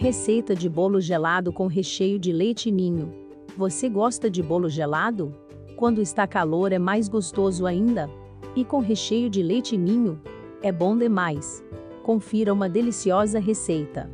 Receita de bolo gelado com recheio de leite ninho. Você gosta de bolo gelado? Quando está calor é mais gostoso ainda. E com recheio de leite ninho? É bom demais. Confira uma deliciosa receita.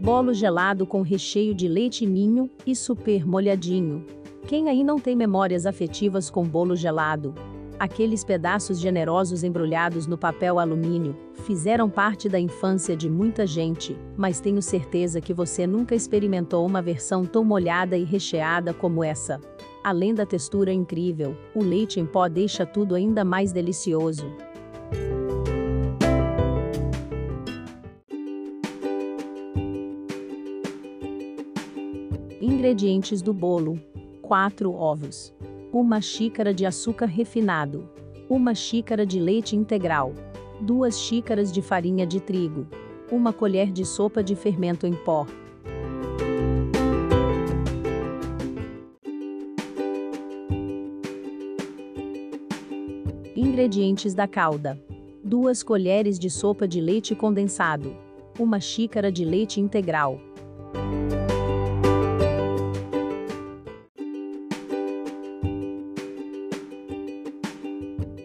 Bolo gelado com recheio de leite ninho e super molhadinho. Quem aí não tem memórias afetivas com bolo gelado? Aqueles pedaços generosos embrulhados no papel alumínio fizeram parte da infância de muita gente, mas tenho certeza que você nunca experimentou uma versão tão molhada e recheada como essa. Além da textura incrível, o leite em pó deixa tudo ainda mais delicioso. Ingredientes do bolo: 4 ovos uma xícara de açúcar refinado, uma xícara de leite integral, duas xícaras de farinha de trigo, uma colher de sopa de fermento em pó. Ingredientes da calda: 2 colheres de sopa de leite condensado, uma xícara de leite integral.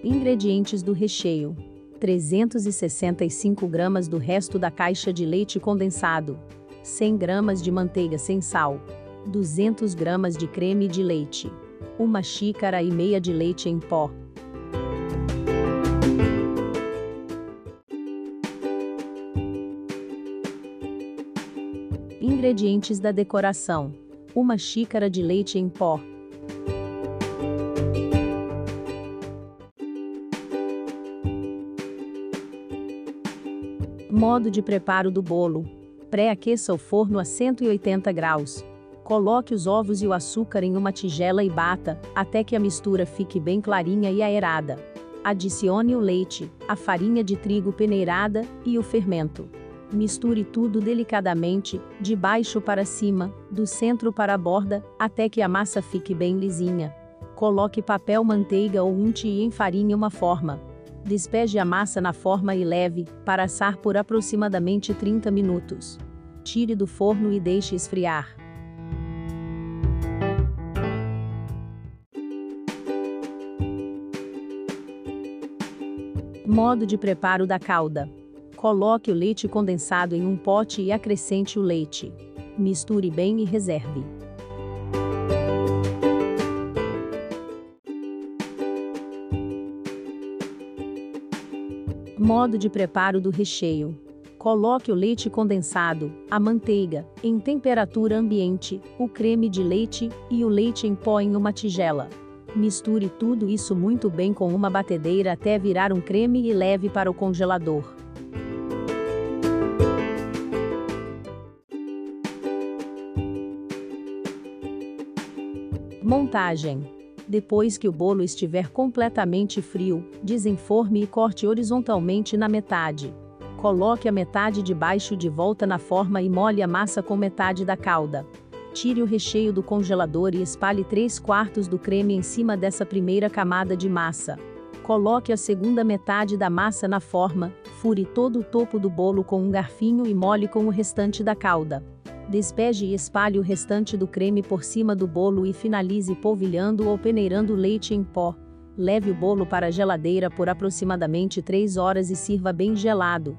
Ingredientes do recheio: 365 gramas do resto da caixa de leite condensado, 100 gramas de manteiga sem sal, 200 gramas de creme de leite, uma xícara e meia de leite em pó. Ingredientes da decoração: uma xícara de leite em pó, Modo de preparo do bolo. Pré-aqueça o forno a 180 graus. Coloque os ovos e o açúcar em uma tigela e bata, até que a mistura fique bem clarinha e aerada. Adicione o leite, a farinha de trigo peneirada e o fermento. Misture tudo delicadamente, de baixo para cima, do centro para a borda, até que a massa fique bem lisinha. Coloque papel manteiga ou unte e enfarinhe uma forma. Despeje a massa na forma e leve, para assar por aproximadamente 30 minutos. Tire do forno e deixe esfriar. Modo de preparo da calda. Coloque o leite condensado em um pote e acrescente o leite. Misture bem e reserve. Modo de preparo do recheio. Coloque o leite condensado, a manteiga, em temperatura ambiente, o creme de leite e o leite em pó em uma tigela. Misture tudo isso muito bem com uma batedeira até virar um creme e leve para o congelador. Montagem depois que o bolo estiver completamente frio, desenforme e corte horizontalmente na metade. Coloque a metade de baixo de volta na forma e molhe a massa com metade da calda. Tire o recheio do congelador e espalhe 3 quartos do creme em cima dessa primeira camada de massa. Coloque a segunda metade da massa na forma, fure todo o topo do bolo com um garfinho e molhe com o restante da calda. Despeje e espalhe o restante do creme por cima do bolo e finalize polvilhando ou peneirando leite em pó. Leve o bolo para a geladeira por aproximadamente 3 horas e sirva bem gelado.